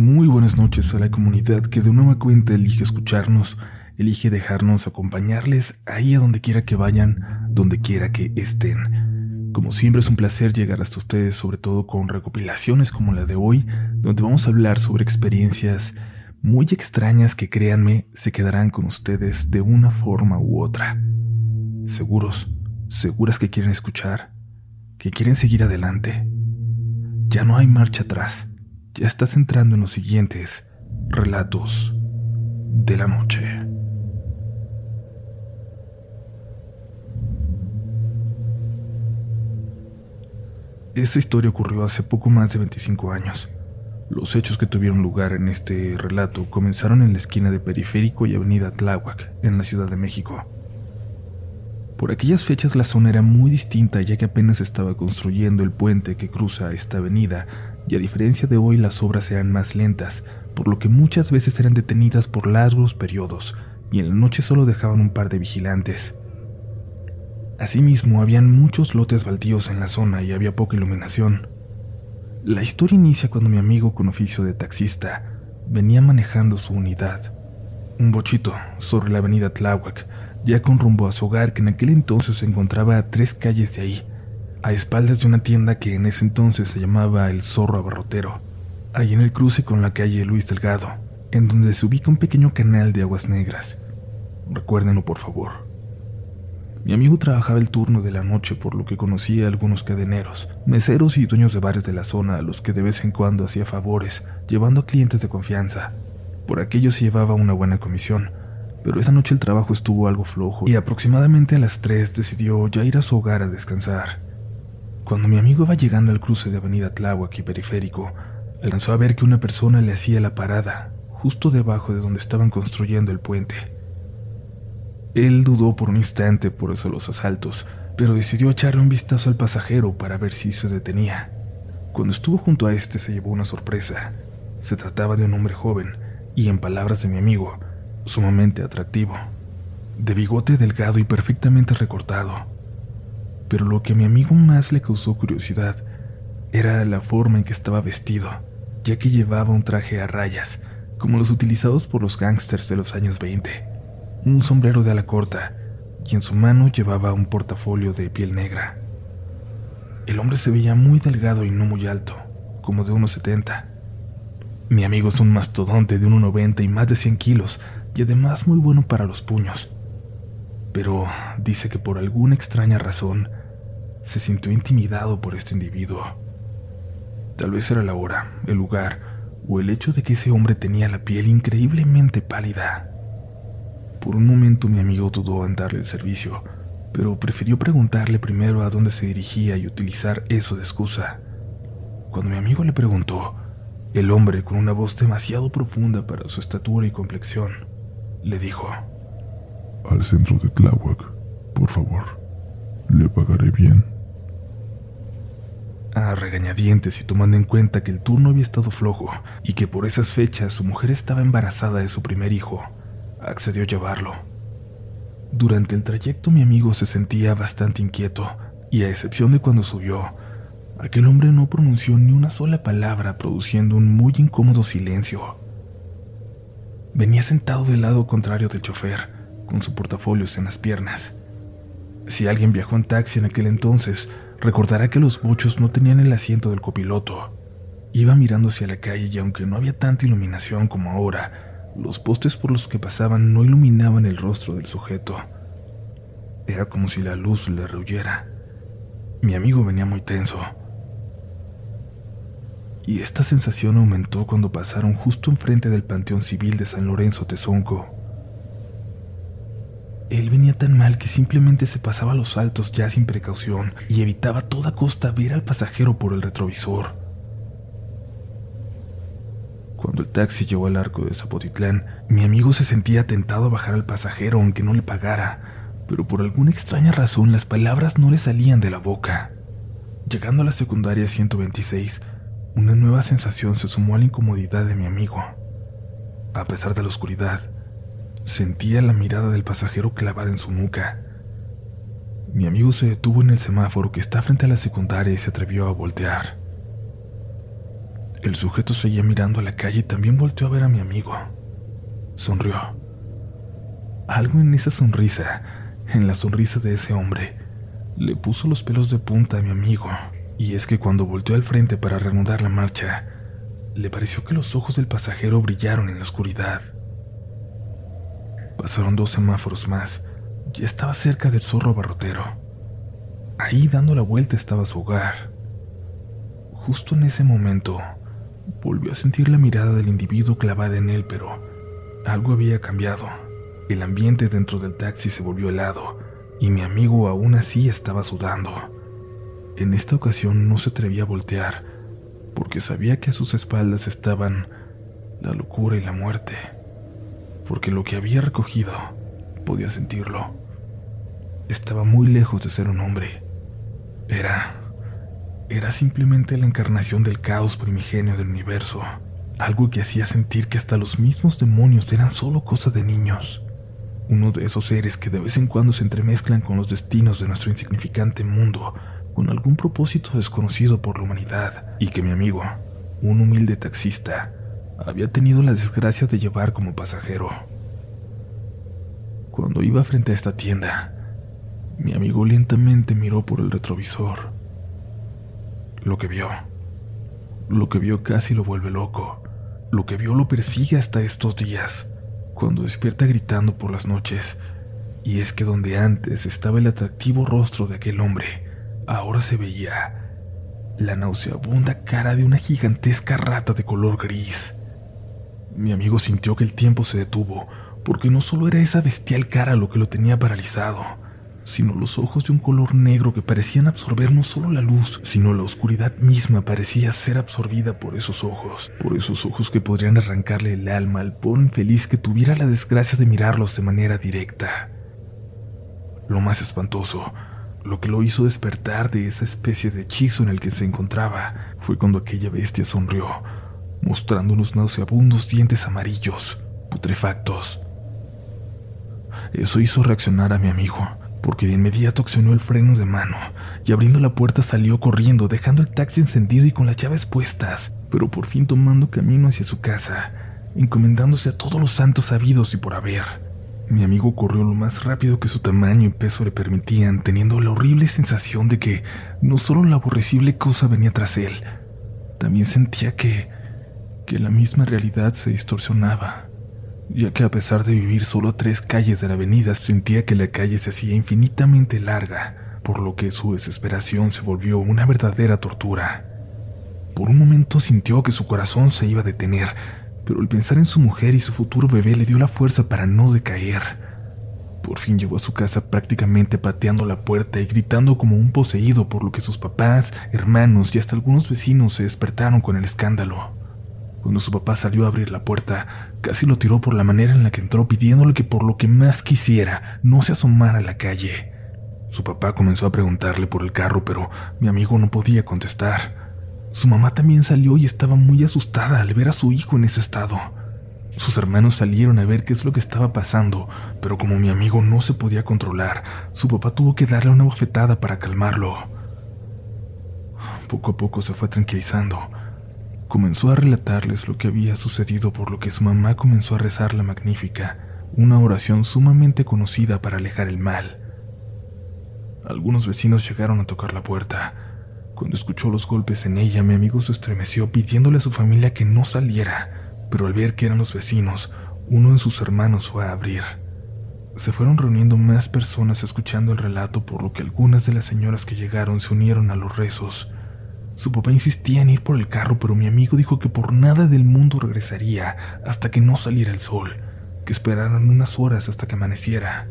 Muy buenas noches a la comunidad que de nueva cuenta elige escucharnos, elige dejarnos acompañarles ahí a donde quiera que vayan, donde quiera que estén. Como siempre es un placer llegar hasta ustedes, sobre todo con recopilaciones como la de hoy, donde vamos a hablar sobre experiencias muy extrañas que créanme se quedarán con ustedes de una forma u otra. Seguros, seguras que quieren escuchar, que quieren seguir adelante. Ya no hay marcha atrás ya estás entrando en los siguientes relatos de la noche. Esta historia ocurrió hace poco más de 25 años. Los hechos que tuvieron lugar en este relato comenzaron en la esquina de Periférico y Avenida Tláhuac, en la Ciudad de México. Por aquellas fechas la zona era muy distinta ya que apenas estaba construyendo el puente que cruza esta avenida y a diferencia de hoy las obras eran más lentas, por lo que muchas veces eran detenidas por largos periodos y en la noche solo dejaban un par de vigilantes. Asimismo, habían muchos lotes baldíos en la zona y había poca iluminación. La historia inicia cuando mi amigo con oficio de taxista venía manejando su unidad, un bochito sobre la avenida Tláhuac, ya con rumbo a su hogar que en aquel entonces se encontraba a tres calles de ahí, a espaldas de una tienda que en ese entonces se llamaba El Zorro Abarrotero, ahí en el cruce con la calle Luis Delgado, en donde se ubica un pequeño canal de aguas negras. Recuérdenlo, por favor. Mi amigo trabajaba el turno de la noche, por lo que conocía a algunos cadeneros, meseros y dueños de bares de la zona a los que de vez en cuando hacía favores, llevando a clientes de confianza. Por aquello se llevaba una buena comisión, pero esa noche el trabajo estuvo algo flojo y aproximadamente a las 3 decidió ya ir a su hogar a descansar. Cuando mi amigo iba llegando al cruce de Avenida Tláhuac y Periférico, alcanzó a ver que una persona le hacía la parada, justo debajo de donde estaban construyendo el puente. Él dudó por un instante por eso los asaltos, pero decidió echarle un vistazo al pasajero para ver si se detenía. Cuando estuvo junto a este se llevó una sorpresa. Se trataba de un hombre joven y, en palabras de mi amigo, sumamente atractivo, de bigote delgado y perfectamente recortado pero lo que a mi amigo más le causó curiosidad era la forma en que estaba vestido, ya que llevaba un traje a rayas, como los utilizados por los gángsters de los años 20, un sombrero de ala corta, y en su mano llevaba un portafolio de piel negra. El hombre se veía muy delgado y no muy alto, como de unos 70. Mi amigo es un mastodonte de 1,90 y más de 100 kilos, y además muy bueno para los puños. Pero dice que por alguna extraña razón se sintió intimidado por este individuo. Tal vez era la hora, el lugar o el hecho de que ese hombre tenía la piel increíblemente pálida. Por un momento mi amigo dudó en darle el servicio, pero prefirió preguntarle primero a dónde se dirigía y utilizar eso de excusa. Cuando mi amigo le preguntó, el hombre, con una voz demasiado profunda para su estatura y complexión, le dijo, Al centro de Tláhuac, por favor, le pagaré bien a regañadientes y tomando en cuenta que el turno había estado flojo y que por esas fechas su mujer estaba embarazada de su primer hijo, accedió a llevarlo. Durante el trayecto mi amigo se sentía bastante inquieto y a excepción de cuando subió, aquel hombre no pronunció ni una sola palabra produciendo un muy incómodo silencio. Venía sentado del lado contrario del chofer, con su portafolios en las piernas. Si alguien viajó en taxi en aquel entonces, Recordará que los bochos no tenían el asiento del copiloto. Iba mirando hacia la calle y aunque no había tanta iluminación como ahora, los postes por los que pasaban no iluminaban el rostro del sujeto. Era como si la luz le rehuyera. Mi amigo venía muy tenso. Y esta sensación aumentó cuando pasaron justo enfrente del Panteón Civil de San Lorenzo Tezonco. Él venía tan mal que simplemente se pasaba los saltos ya sin precaución y evitaba a toda costa ver al pasajero por el retrovisor. Cuando el taxi llegó al arco de Zapotitlán, mi amigo se sentía tentado a bajar al pasajero aunque no le pagara, pero por alguna extraña razón las palabras no le salían de la boca. Llegando a la secundaria 126, una nueva sensación se sumó a la incomodidad de mi amigo. A pesar de la oscuridad, sentía la mirada del pasajero clavada en su nuca. Mi amigo se detuvo en el semáforo que está frente a la secundaria y se atrevió a voltear. El sujeto seguía mirando a la calle y también volteó a ver a mi amigo. Sonrió. Algo en esa sonrisa, en la sonrisa de ese hombre, le puso los pelos de punta a mi amigo y es que cuando volteó al frente para reanudar la marcha, le pareció que los ojos del pasajero brillaron en la oscuridad. Pasaron dos semáforos más. Ya estaba cerca del zorro barrotero. Ahí dando la vuelta estaba su hogar. Justo en ese momento, volvió a sentir la mirada del individuo clavada en él, pero algo había cambiado. El ambiente dentro del taxi se volvió helado y mi amigo aún así estaba sudando. En esta ocasión no se atrevía a voltear, porque sabía que a sus espaldas estaban la locura y la muerte, porque lo que había recogido podía sentirlo. Estaba muy lejos de ser un hombre. Era... era simplemente la encarnación del caos primigenio del universo, algo que hacía sentir que hasta los mismos demonios eran solo cosa de niños. Uno de esos seres que de vez en cuando se entremezclan con los destinos de nuestro insignificante mundo con algún propósito desconocido por la humanidad y que mi amigo, un humilde taxista, había tenido la desgracia de llevar como pasajero. Cuando iba frente a esta tienda, mi amigo lentamente miró por el retrovisor. Lo que vio, lo que vio casi lo vuelve loco. Lo que vio lo persigue hasta estos días, cuando despierta gritando por las noches. Y es que donde antes estaba el atractivo rostro de aquel hombre, ahora se veía la nauseabunda cara de una gigantesca rata de color gris. Mi amigo sintió que el tiempo se detuvo, porque no solo era esa bestial cara lo que lo tenía paralizado, sino los ojos de un color negro que parecían absorber no solo la luz, sino la oscuridad misma parecía ser absorbida por esos ojos, por esos ojos que podrían arrancarle el alma al pobre infeliz que tuviera la desgracia de mirarlos de manera directa. Lo más espantoso lo que lo hizo despertar de esa especie de hechizo en el que se encontraba fue cuando aquella bestia sonrió, mostrando unos nauseabundos dientes amarillos, putrefactos. Eso hizo reaccionar a mi amigo, porque de inmediato accionó el freno de mano y abriendo la puerta salió corriendo, dejando el taxi encendido y con las llaves puestas, pero por fin tomando camino hacia su casa, encomendándose a todos los santos sabidos y por haber. Mi amigo corrió lo más rápido que su tamaño y peso le permitían, teniendo la horrible sensación de que no solo la aborrecible cosa venía tras él, también sentía que, que la misma realidad se distorsionaba, ya que a pesar de vivir solo a tres calles de la avenida, sentía que la calle se hacía infinitamente larga, por lo que su desesperación se volvió una verdadera tortura. Por un momento sintió que su corazón se iba a detener, pero el pensar en su mujer y su futuro bebé le dio la fuerza para no decaer. Por fin llegó a su casa prácticamente pateando la puerta y gritando como un poseído, por lo que sus papás, hermanos y hasta algunos vecinos se despertaron con el escándalo. Cuando su papá salió a abrir la puerta, casi lo tiró por la manera en la que entró pidiéndole que por lo que más quisiera no se asomara a la calle. Su papá comenzó a preguntarle por el carro, pero mi amigo no podía contestar. Su mamá también salió y estaba muy asustada al ver a su hijo en ese estado. Sus hermanos salieron a ver qué es lo que estaba pasando, pero como mi amigo no se podía controlar, su papá tuvo que darle una bofetada para calmarlo. Poco a poco se fue tranquilizando. Comenzó a relatarles lo que había sucedido, por lo que su mamá comenzó a rezar la magnífica, una oración sumamente conocida para alejar el mal. Algunos vecinos llegaron a tocar la puerta. Cuando escuchó los golpes en ella, mi amigo se estremeció pidiéndole a su familia que no saliera, pero al ver que eran los vecinos, uno de sus hermanos fue a abrir. Se fueron reuniendo más personas escuchando el relato, por lo que algunas de las señoras que llegaron se unieron a los rezos. Su papá insistía en ir por el carro, pero mi amigo dijo que por nada del mundo regresaría hasta que no saliera el sol, que esperaran unas horas hasta que amaneciera.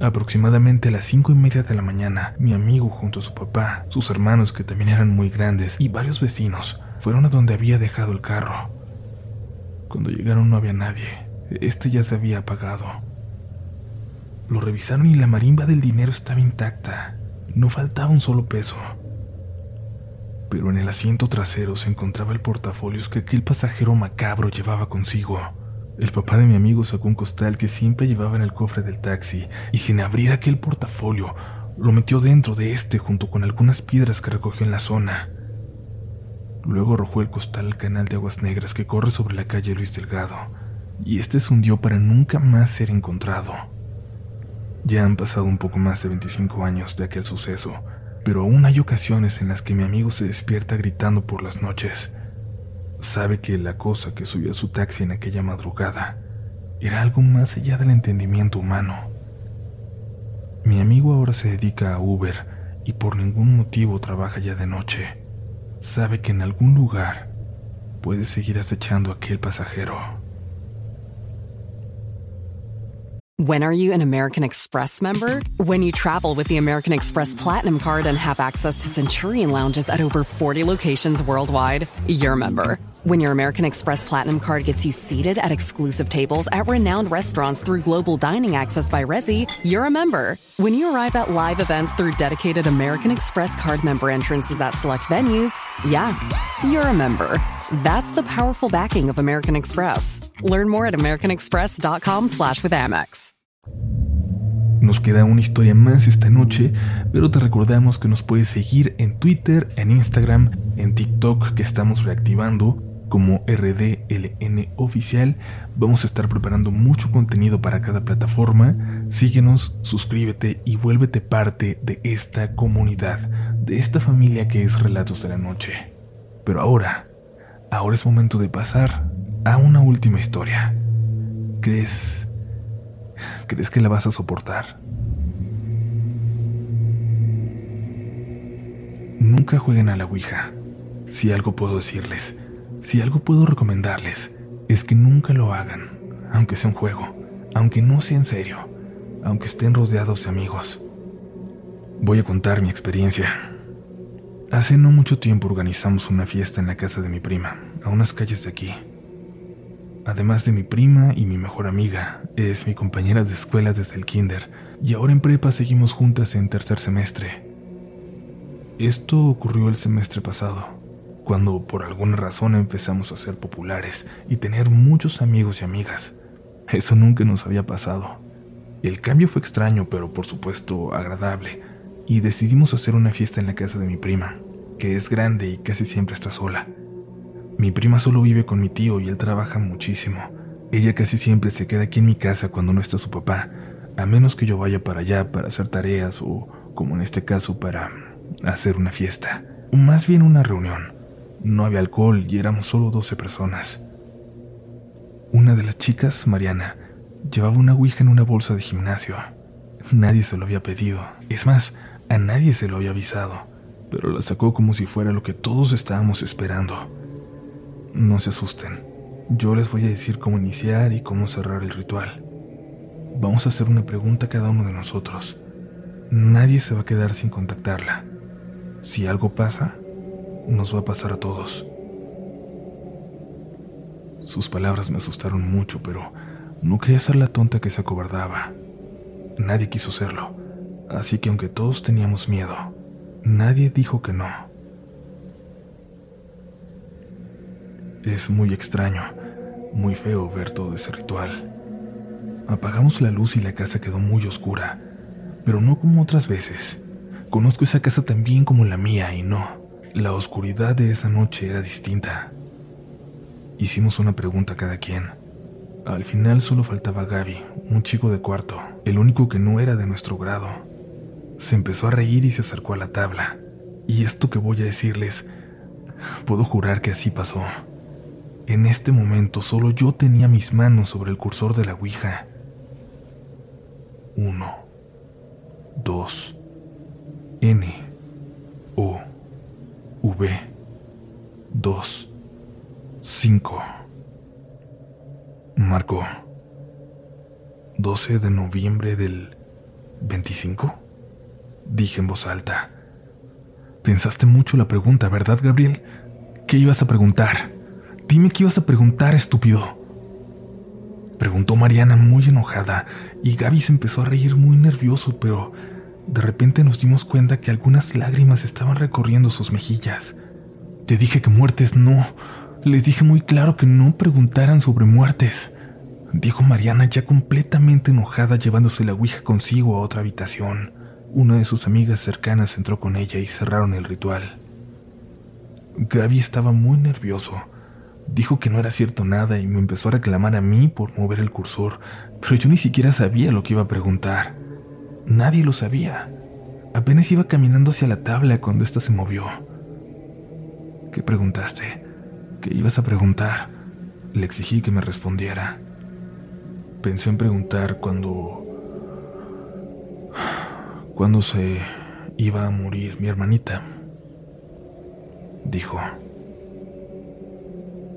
Aproximadamente a las cinco y media de la mañana, mi amigo junto a su papá, sus hermanos que también eran muy grandes y varios vecinos fueron a donde había dejado el carro. Cuando llegaron no había nadie, este ya se había apagado. Lo revisaron y la marimba del dinero estaba intacta, no faltaba un solo peso. Pero en el asiento trasero se encontraba el portafolio que aquel pasajero macabro llevaba consigo. El papá de mi amigo sacó un costal que siempre llevaba en el cofre del taxi y sin abrir aquel portafolio lo metió dentro de este junto con algunas piedras que recogió en la zona. Luego arrojó el costal al canal de aguas negras que corre sobre la calle Luis Delgado, y este se hundió para nunca más ser encontrado. Ya han pasado un poco más de 25 años de aquel suceso, pero aún hay ocasiones en las que mi amigo se despierta gritando por las noches sabe que la cosa que subió a su taxi en aquella madrugada era algo más allá del entendimiento humano. Mi amigo ahora se dedica a Uber y por ningún motivo trabaja ya de noche. Sabe que en algún lugar puede seguir acechando a aquel pasajero. When are you an American Express member? When you travel with the American Express Platinum Card and have access to Centurion lounges at over 40 locations worldwide, you're a member. When your American Express Platinum card gets you seated at exclusive tables at renowned restaurants through global dining access by Resi, you're a member. When you arrive at live events through dedicated American Express card member entrances at select venues, yeah, you're a member. That's the powerful backing of American Express. Learn more at americanexpress.com slash with Amex. Nos queda una historia más esta noche, pero te recordamos que nos puedes seguir en Twitter, en Instagram, en TikTok que estamos reactivando como RDLN oficial. Vamos a estar preparando mucho contenido para cada plataforma. Síguenos, suscríbete y vuélvete parte de esta comunidad, de esta familia que es Relatos de la Noche. Pero ahora, ahora es momento de pasar a una última historia. ¿Crees? ¿Crees que la vas a soportar? Nunca jueguen a la Ouija. Si algo puedo decirles, si algo puedo recomendarles, es que nunca lo hagan, aunque sea un juego, aunque no sea en serio, aunque estén rodeados de amigos. Voy a contar mi experiencia. Hace no mucho tiempo organizamos una fiesta en la casa de mi prima, a unas calles de aquí. Además de mi prima y mi mejor amiga, es mi compañera de escuela desde el kinder, y ahora en prepa seguimos juntas en tercer semestre. Esto ocurrió el semestre pasado cuando por alguna razón empezamos a ser populares y tener muchos amigos y amigas. Eso nunca nos había pasado. El cambio fue extraño, pero por supuesto agradable, y decidimos hacer una fiesta en la casa de mi prima, que es grande y casi siempre está sola. Mi prima solo vive con mi tío y él trabaja muchísimo. Ella casi siempre se queda aquí en mi casa cuando no está su papá, a menos que yo vaya para allá para hacer tareas o, como en este caso, para hacer una fiesta, o más bien una reunión. No había alcohol y éramos solo 12 personas. Una de las chicas, Mariana, llevaba una ouija en una bolsa de gimnasio. Nadie se lo había pedido. Es más, a nadie se lo había avisado, pero la sacó como si fuera lo que todos estábamos esperando. No se asusten. Yo les voy a decir cómo iniciar y cómo cerrar el ritual. Vamos a hacer una pregunta a cada uno de nosotros. Nadie se va a quedar sin contactarla. Si algo pasa, nos va a pasar a todos. Sus palabras me asustaron mucho, pero no quería ser la tonta que se acobardaba. Nadie quiso serlo, así que aunque todos teníamos miedo, nadie dijo que no. Es muy extraño, muy feo ver todo ese ritual. Apagamos la luz y la casa quedó muy oscura, pero no como otras veces. Conozco esa casa tan bien como la mía y no, la oscuridad de esa noche era distinta. Hicimos una pregunta a cada quien. Al final solo faltaba Gaby, un chico de cuarto, el único que no era de nuestro grado. Se empezó a reír y se acercó a la tabla. Y esto que voy a decirles, puedo jurar que así pasó. En este momento solo yo tenía mis manos sobre el cursor de la Ouija. Uno, dos, N, O. V 2 5 Marco 12 de noviembre del ¿25? Dije en voz alta. Pensaste mucho la pregunta, ¿verdad, Gabriel? ¿Qué ibas a preguntar? Dime qué ibas a preguntar, estúpido. Preguntó Mariana muy enojada y Gaby se empezó a reír muy nervioso, pero de repente nos dimos cuenta que algunas lágrimas estaban recorriendo sus mejillas. Te dije que muertes no. Les dije muy claro que no preguntaran sobre muertes, dijo Mariana ya completamente enojada llevándose la Ouija consigo a otra habitación. Una de sus amigas cercanas entró con ella y cerraron el ritual. Gaby estaba muy nervioso. Dijo que no era cierto nada y me empezó a reclamar a mí por mover el cursor, pero yo ni siquiera sabía lo que iba a preguntar. Nadie lo sabía. Apenas iba caminando hacia la tabla cuando ésta se movió. ¿Qué preguntaste? ¿Qué ibas a preguntar? Le exigí que me respondiera. Pensé en preguntar cuando... cuando se iba a morir mi hermanita. Dijo.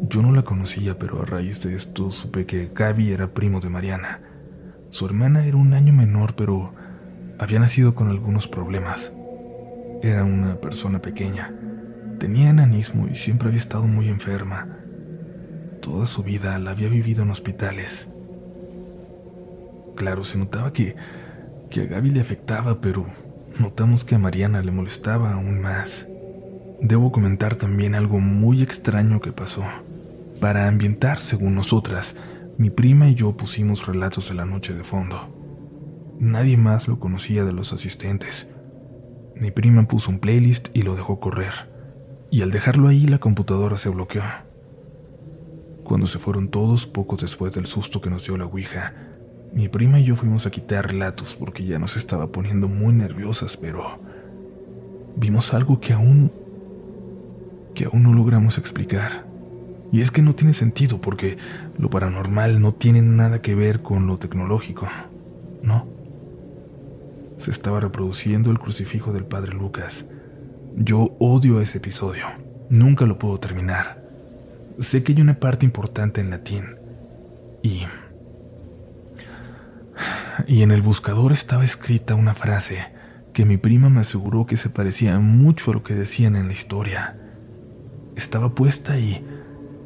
Yo no la conocía, pero a raíz de esto supe que Gaby era primo de Mariana. Su hermana era un año menor, pero había nacido con algunos problemas. Era una persona pequeña. Tenía enanismo y siempre había estado muy enferma. Toda su vida la había vivido en hospitales. Claro, se notaba que, que a Gaby le afectaba, pero notamos que a Mariana le molestaba aún más. Debo comentar también algo muy extraño que pasó. Para ambientar, según nosotras, mi prima y yo pusimos relatos de la noche de fondo. Nadie más lo conocía de los asistentes. Mi prima puso un playlist y lo dejó correr, y al dejarlo ahí la computadora se bloqueó. Cuando se fueron todos, poco después del susto que nos dio la Ouija, mi prima y yo fuimos a quitar relatos porque ya nos estaba poniendo muy nerviosas, pero vimos algo que aún que aún no logramos explicar. Y es que no tiene sentido porque lo paranormal no tiene nada que ver con lo tecnológico, ¿no? Se estaba reproduciendo el crucifijo del padre Lucas. Yo odio ese episodio. Nunca lo puedo terminar. Sé que hay una parte importante en latín. Y... Y en el buscador estaba escrita una frase que mi prima me aseguró que se parecía mucho a lo que decían en la historia. Estaba puesta ahí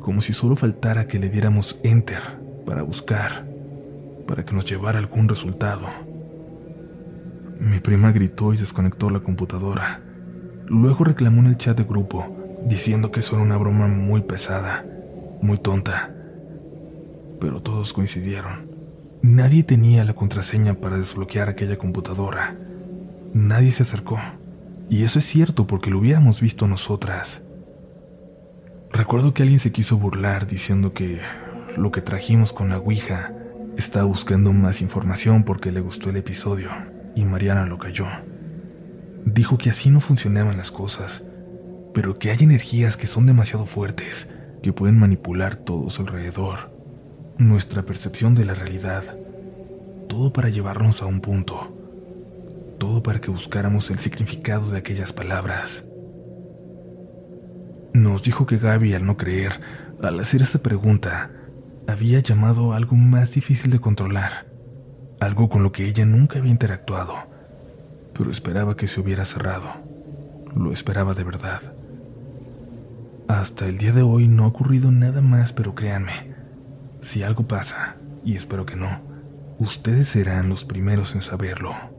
como si solo faltara que le diéramos enter para buscar, para que nos llevara algún resultado. Mi prima gritó y desconectó la computadora. Luego reclamó en el chat de grupo, diciendo que eso era una broma muy pesada, muy tonta. Pero todos coincidieron. Nadie tenía la contraseña para desbloquear aquella computadora. Nadie se acercó. Y eso es cierto porque lo hubiéramos visto nosotras. Recuerdo que alguien se quiso burlar diciendo que lo que trajimos con la Ouija estaba buscando más información porque le gustó el episodio y Mariana lo cayó. Dijo que así no funcionaban las cosas, pero que hay energías que son demasiado fuertes, que pueden manipular todo su alrededor, nuestra percepción de la realidad, todo para llevarnos a un punto, todo para que buscáramos el significado de aquellas palabras. Nos dijo que Gaby, al no creer, al hacer esta pregunta, había llamado a algo más difícil de controlar, algo con lo que ella nunca había interactuado, pero esperaba que se hubiera cerrado. Lo esperaba de verdad. Hasta el día de hoy no ha ocurrido nada más, pero créanme, si algo pasa, y espero que no, ustedes serán los primeros en saberlo.